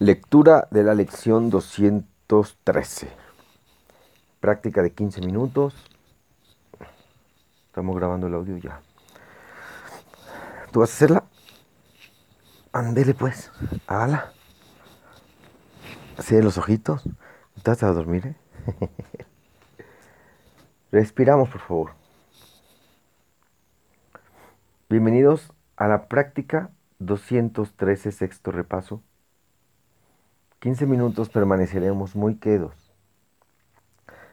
Lectura de la lección 213. Práctica de 15 minutos. Estamos grabando el audio ya. ¿Tú vas a hacerla? Andele pues, hágala. Cierre los ojitos. ¿Estás a dormir? Eh? Respiramos, por favor. Bienvenidos a la práctica 213, sexto repaso 15 minutos permaneceremos muy quedos.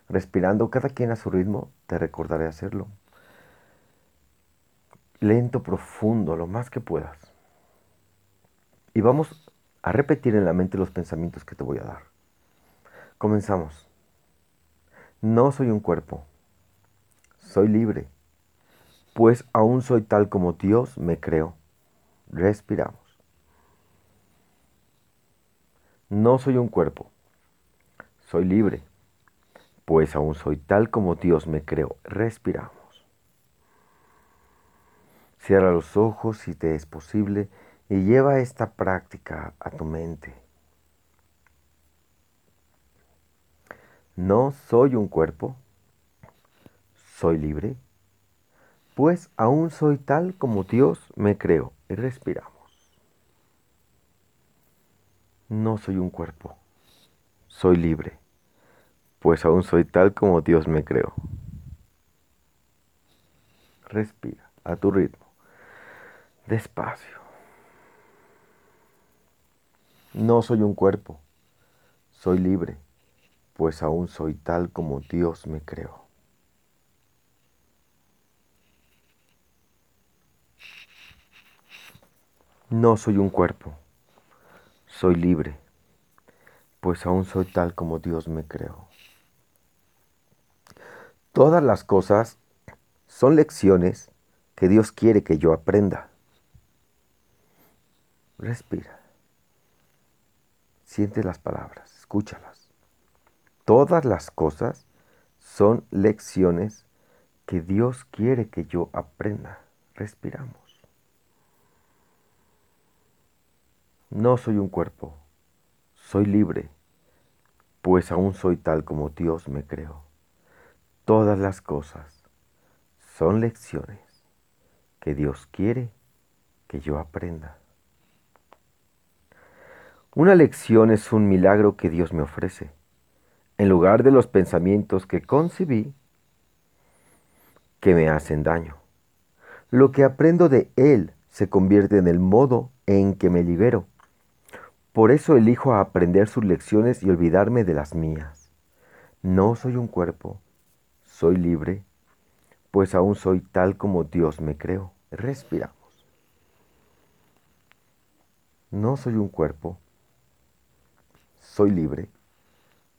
Respirando cada quien a su ritmo, te recordaré hacerlo. Lento, profundo, lo más que puedas. Y vamos a repetir en la mente los pensamientos que te voy a dar. Comenzamos. No soy un cuerpo. Soy libre. Pues aún soy tal como Dios me creó. Respiramos. No soy un cuerpo, soy libre, pues aún soy tal como Dios me creó. Respiramos. Cierra los ojos si te es posible y lleva esta práctica a tu mente. No soy un cuerpo, soy libre, pues aún soy tal como Dios me creó. Y respiramos. No soy un cuerpo, soy libre, pues aún soy tal como Dios me creó. Respira a tu ritmo, despacio. No soy un cuerpo, soy libre, pues aún soy tal como Dios me creó. No soy un cuerpo soy libre, pues aún soy tal como Dios me creó. Todas las cosas son lecciones que Dios quiere que yo aprenda. Respira. Siente las palabras, escúchalas. Todas las cosas son lecciones que Dios quiere que yo aprenda. Respiramos. No soy un cuerpo, soy libre, pues aún soy tal como Dios me creó. Todas las cosas son lecciones que Dios quiere que yo aprenda. Una lección es un milagro que Dios me ofrece. En lugar de los pensamientos que concebí que me hacen daño. Lo que aprendo de Él se convierte en el modo en que me libero por eso elijo aprender sus lecciones y olvidarme de las mías. No soy un cuerpo, soy libre, pues aún soy tal como Dios me creó. Respiramos. No soy un cuerpo, soy libre,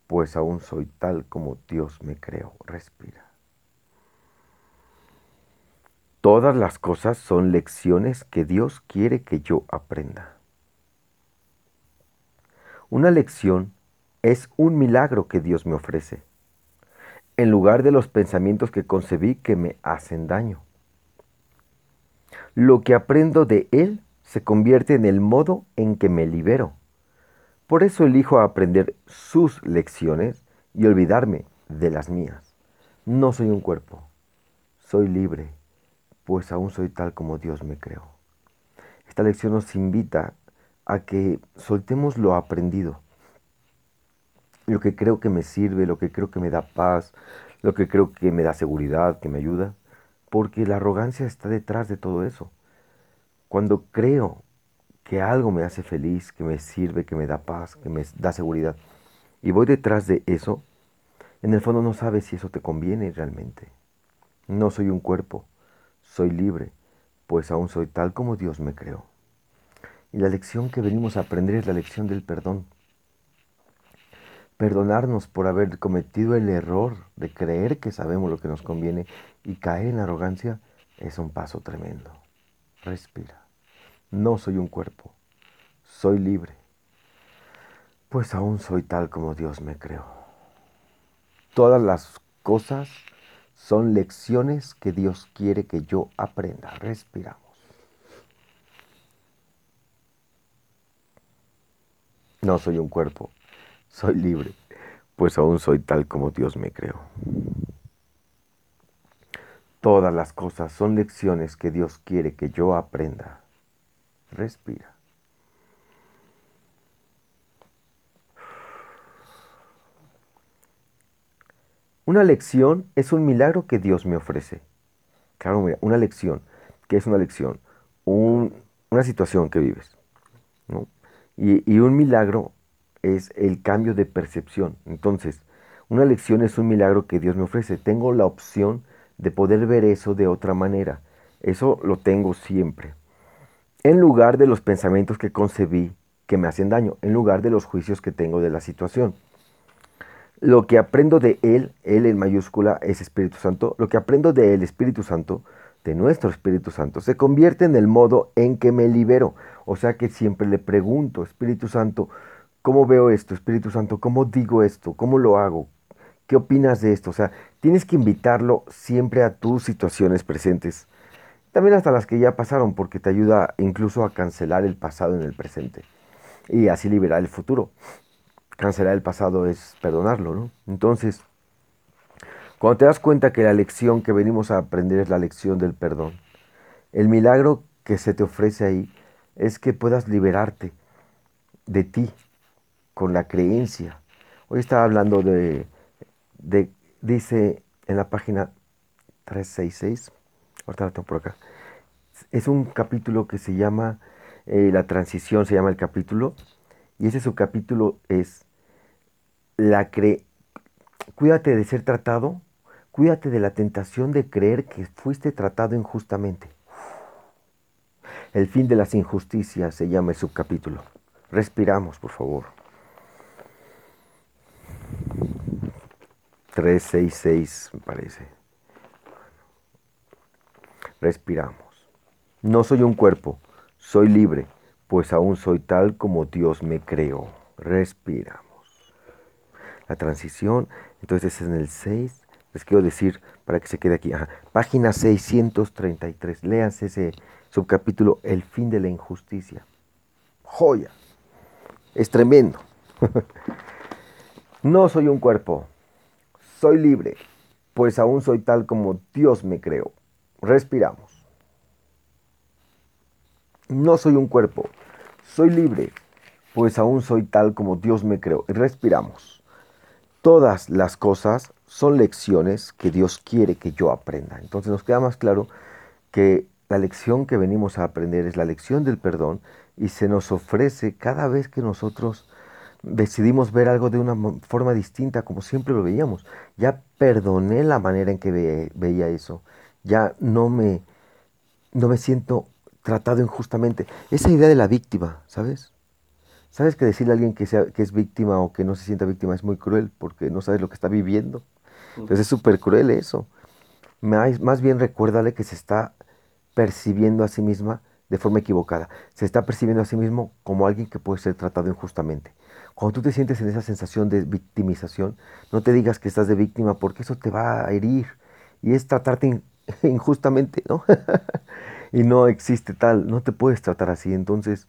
pues aún soy tal como Dios me creó. Respira. Todas las cosas son lecciones que Dios quiere que yo aprenda. Una lección es un milagro que Dios me ofrece, en lugar de los pensamientos que concebí que me hacen daño. Lo que aprendo de Él se convierte en el modo en que me libero. Por eso elijo aprender sus lecciones y olvidarme de las mías. No soy un cuerpo, soy libre, pues aún soy tal como Dios me creó. Esta lección nos invita a que soltemos lo aprendido, lo que creo que me sirve, lo que creo que me da paz, lo que creo que me da seguridad, que me ayuda, porque la arrogancia está detrás de todo eso. Cuando creo que algo me hace feliz, que me sirve, que me da paz, que me da seguridad, y voy detrás de eso, en el fondo no sabes si eso te conviene realmente. No soy un cuerpo, soy libre, pues aún soy tal como Dios me creó. Y la lección que venimos a aprender es la lección del perdón. Perdonarnos por haber cometido el error de creer que sabemos lo que nos conviene y caer en arrogancia es un paso tremendo. Respira. No soy un cuerpo, soy libre, pues aún soy tal como Dios me creó. Todas las cosas son lecciones que Dios quiere que yo aprenda. Respiramos. No soy un cuerpo, soy libre, pues aún soy tal como Dios me creó. Todas las cosas son lecciones que Dios quiere que yo aprenda. Respira. Una lección es un milagro que Dios me ofrece. Claro, mira, una lección. ¿Qué es una lección? una situación que vives. Y, un milagro es el cambio de percepción. Entonces, una lección es un milagro que Dios me ofrece. Tengo la opción de poder ver eso de otra manera. Eso lo tengo siempre. En lugar de los pensamientos que concebí que me hacen daño, en lugar de los juicios que tengo de la situación. Lo que aprendo de Él, Él en mayúscula es Espíritu Santo, lo que aprendo de Él, Espíritu Santo, nuestro Espíritu Santo, se convierte en el modo en que me libero. O sea que siempre le pregunto, Espíritu Santo, ¿cómo veo esto? Espíritu Santo, ¿cómo digo esto? ¿Cómo lo hago? ¿Qué opinas de esto? O sea, tienes que invitarlo siempre a tus situaciones presentes. También hasta las que ya pasaron, porque te ayuda incluso a cancelar el pasado en el presente. Y así liberar el futuro. Cancelar el pasado es perdonarlo, ¿no? Entonces, cuando te das cuenta que la lección que venimos a aprender es la lección del perdón, el milagro que se te ofrece ahí es que puedas liberarte de ti con la creencia. Hoy estaba hablando de dice en la página 366, ahorita la tengo por acá, es un capítulo que se llama eh, La transición, se llama el capítulo, y ese subcapítulo es la cre cuídate de ser tratado, cuídate de la tentación de creer que fuiste tratado injustamente. El fin de las injusticias se llama el subcapítulo. Respiramos, por favor. 366, me parece. Respiramos. No soy un cuerpo, soy libre, pues aún soy tal como Dios me creó. Respiramos. La transición, entonces es en el 6, les quiero decir para que se quede aquí. Página 633, léanse ese subcapítulo, El fin de la injusticia. Joya. Es tremendo. no soy un cuerpo, soy libre, pues aún soy tal como Dios me creó. Respiramos. No soy un cuerpo, soy libre, pues aún soy tal como Dios me creó. Respiramos. Todas las cosas son lecciones que Dios quiere que yo aprenda. Entonces nos queda más claro que la lección que venimos a aprender es la lección del perdón y se nos ofrece cada vez que nosotros decidimos ver algo de una forma distinta como siempre lo veíamos. Ya perdoné la manera en que veía eso. Ya no me, no me siento tratado injustamente. Esa idea de la víctima, ¿sabes? ¿Sabes que decirle a alguien que, sea, que es víctima o que no se sienta víctima es muy cruel porque no sabes lo que está viviendo? Entonces es súper cruel eso. Más, más bien recuérdale que se está percibiendo a sí misma de forma equivocada. Se está percibiendo a sí mismo como alguien que puede ser tratado injustamente. Cuando tú te sientes en esa sensación de victimización, no te digas que estás de víctima porque eso te va a herir y es tratarte injustamente, ¿no? y no existe tal, no te puedes tratar así. Entonces,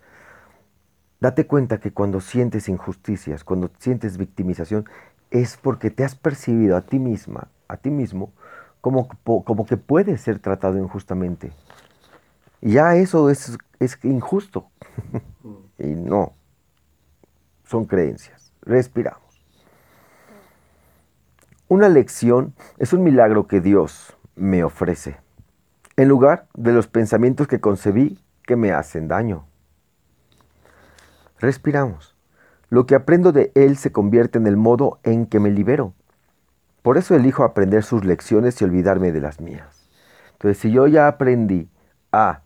date cuenta que cuando sientes injusticias, cuando sientes victimización, es porque te has percibido a ti misma, a ti mismo, como, como que puedes ser tratado injustamente. Y ya eso es, es injusto. y no, son creencias. Respiramos. Una lección es un milagro que Dios me ofrece, en lugar de los pensamientos que concebí que me hacen daño. Respiramos. Lo que aprendo de Él se convierte en el modo en que me libero. Por eso elijo aprender sus lecciones y olvidarme de las mías. Entonces, si yo ya aprendí a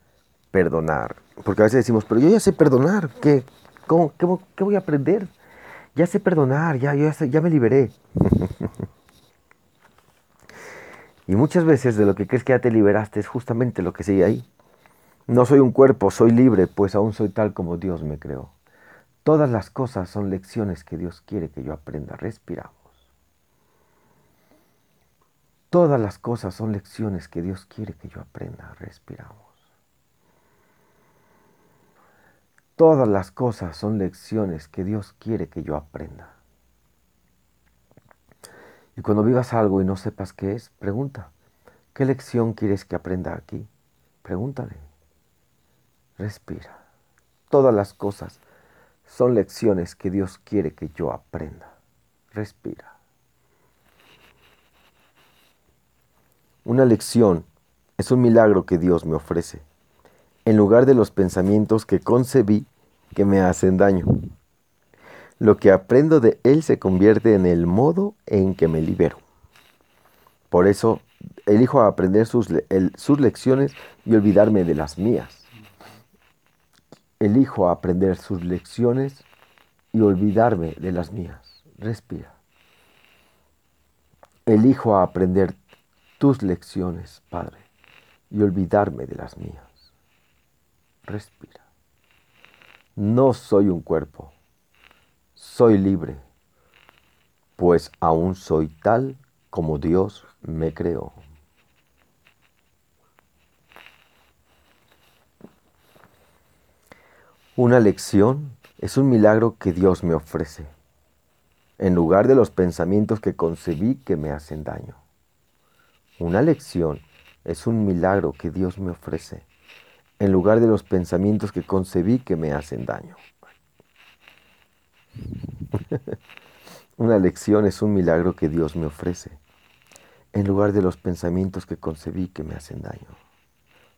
perdonar, porque a veces decimos, pero yo ya sé perdonar, ¿qué, ¿Qué, voy a aprender? Ya sé perdonar, ya, ya, ya me liberé. y muchas veces de lo que crees que ya te liberaste es justamente lo que sigue ahí. No soy un cuerpo, soy libre, pues aún soy tal como Dios me creó. Todas las cosas son lecciones que Dios quiere que yo aprenda. Respiramos. Todas las cosas son lecciones que Dios quiere que yo aprenda. Respiramos. Todas las cosas son lecciones que Dios quiere que yo aprenda. Y cuando vivas algo y no sepas qué es, pregunta, ¿qué lección quieres que aprenda aquí? Pregúntale. Respira. Todas las cosas son lecciones que Dios quiere que yo aprenda. Respira. Una lección es un milagro que Dios me ofrece, en lugar de los pensamientos que concebí que me hacen daño. Lo que aprendo de Él se convierte en el modo en que me libero. Por eso elijo aprender sus, sus lecciones y olvidarme de las mías. Elijo aprender sus lecciones y olvidarme de las mías. Respira. Elijo aprender tus lecciones, Padre, y olvidarme de las mías. Respira. No soy un cuerpo, soy libre, pues aún soy tal como Dios me creó. Una lección es un milagro que Dios me ofrece, en lugar de los pensamientos que concebí que me hacen daño. Una lección es un milagro que Dios me ofrece en lugar de los pensamientos que concebí que me hacen daño. Una lección es un milagro que Dios me ofrece en lugar de los pensamientos que concebí que me hacen daño,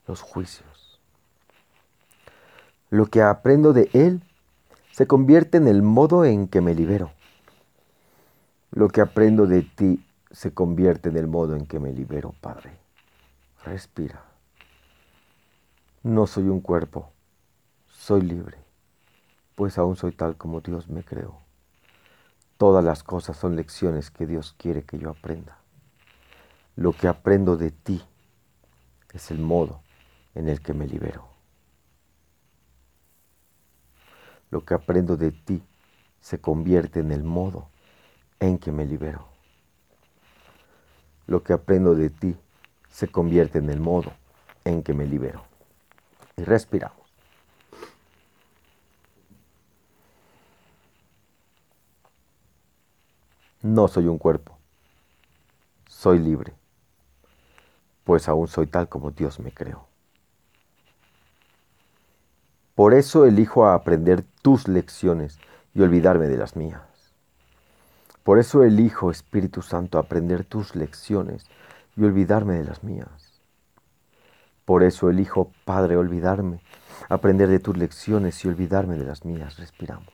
los juicios. Lo que aprendo de Él se convierte en el modo en que me libero. Lo que aprendo de ti se convierte en el modo en que me libero, Padre. Respira. No soy un cuerpo, soy libre, pues aún soy tal como Dios me creó. Todas las cosas son lecciones que Dios quiere que yo aprenda. Lo que aprendo de ti es el modo en el que me libero. Lo que aprendo de ti se convierte en el modo en que me libero. Lo que aprendo de ti se convierte en el modo en que me libero. Y respiramos. No soy un cuerpo, soy libre, pues aún soy tal como Dios me creó. Por eso elijo aprender tus lecciones y olvidarme de las mías. Por eso elijo, Espíritu Santo, aprender tus lecciones y olvidarme de las mías. Por eso elijo, Padre, olvidarme, aprender de tus lecciones y olvidarme de las mías. Respiramos.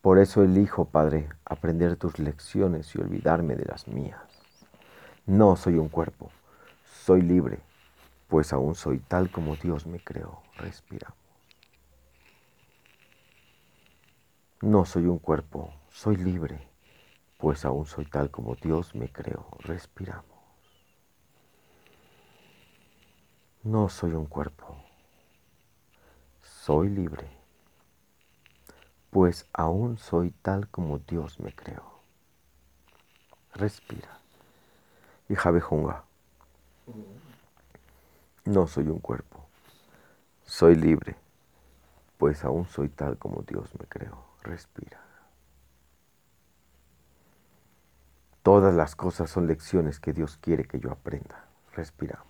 Por eso elijo, Padre, aprender tus lecciones y olvidarme de las mías. No soy un cuerpo, soy libre, pues aún soy tal como Dios me creó. Respiramos. No soy un cuerpo, soy libre, pues aún soy tal como Dios me creó. Respiramos. No soy un cuerpo, soy libre, pues aún soy tal como Dios me creó. Respira. Y Javejunga. No soy un cuerpo, soy libre, pues aún soy tal como Dios me creó. Respira. Todas las cosas son lecciones que Dios quiere que yo aprenda. Respiramos.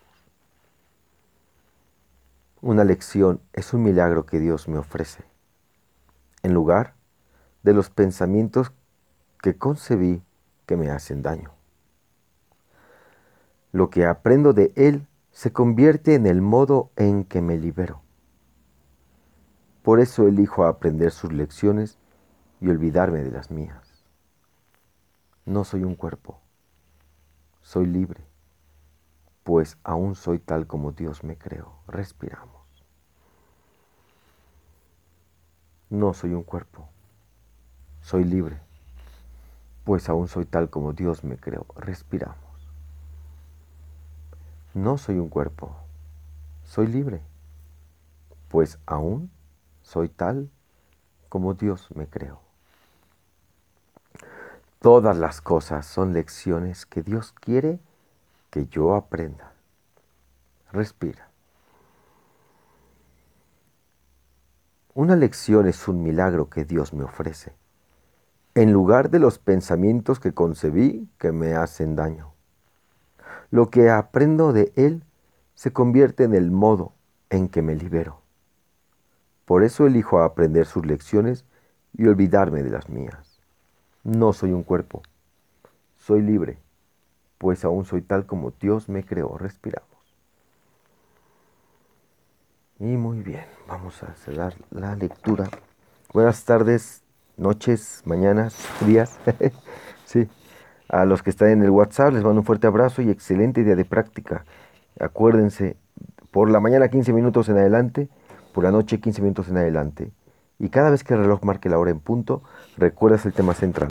Una lección es un milagro que Dios me ofrece, en lugar de los pensamientos que concebí que me hacen daño. Lo que aprendo de Él se convierte en el modo en que me libero. Por eso elijo aprender sus lecciones y olvidarme de las mías. No soy un cuerpo, soy libre, pues aún soy tal como Dios me creó. Respiramos. No soy un cuerpo, soy libre, pues aún soy tal como Dios me creó. Respiramos. No soy un cuerpo, soy libre, pues aún soy tal como Dios me creó. Todas las cosas son lecciones que Dios quiere que yo aprenda. Respira. Una lección es un milagro que Dios me ofrece, en lugar de los pensamientos que concebí que me hacen daño. Lo que aprendo de Él se convierte en el modo en que me libero. Por eso elijo aprender sus lecciones y olvidarme de las mías. No soy un cuerpo, soy libre, pues aún soy tal como Dios me creó. Respiramos. Y muy bien, vamos a cerrar la lectura. Buenas tardes, noches, mañanas, días. sí. A los que están en el WhatsApp les mando un fuerte abrazo y excelente día de práctica. Acuérdense, por la mañana 15 minutos en adelante, por la noche 15 minutos en adelante. Y cada vez que el reloj marque la hora en punto, recuerdas el tema central.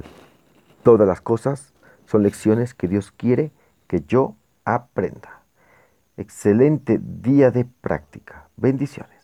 Todas las cosas son lecciones que Dios quiere que yo aprenda. Excelente día de práctica. Bendiciones.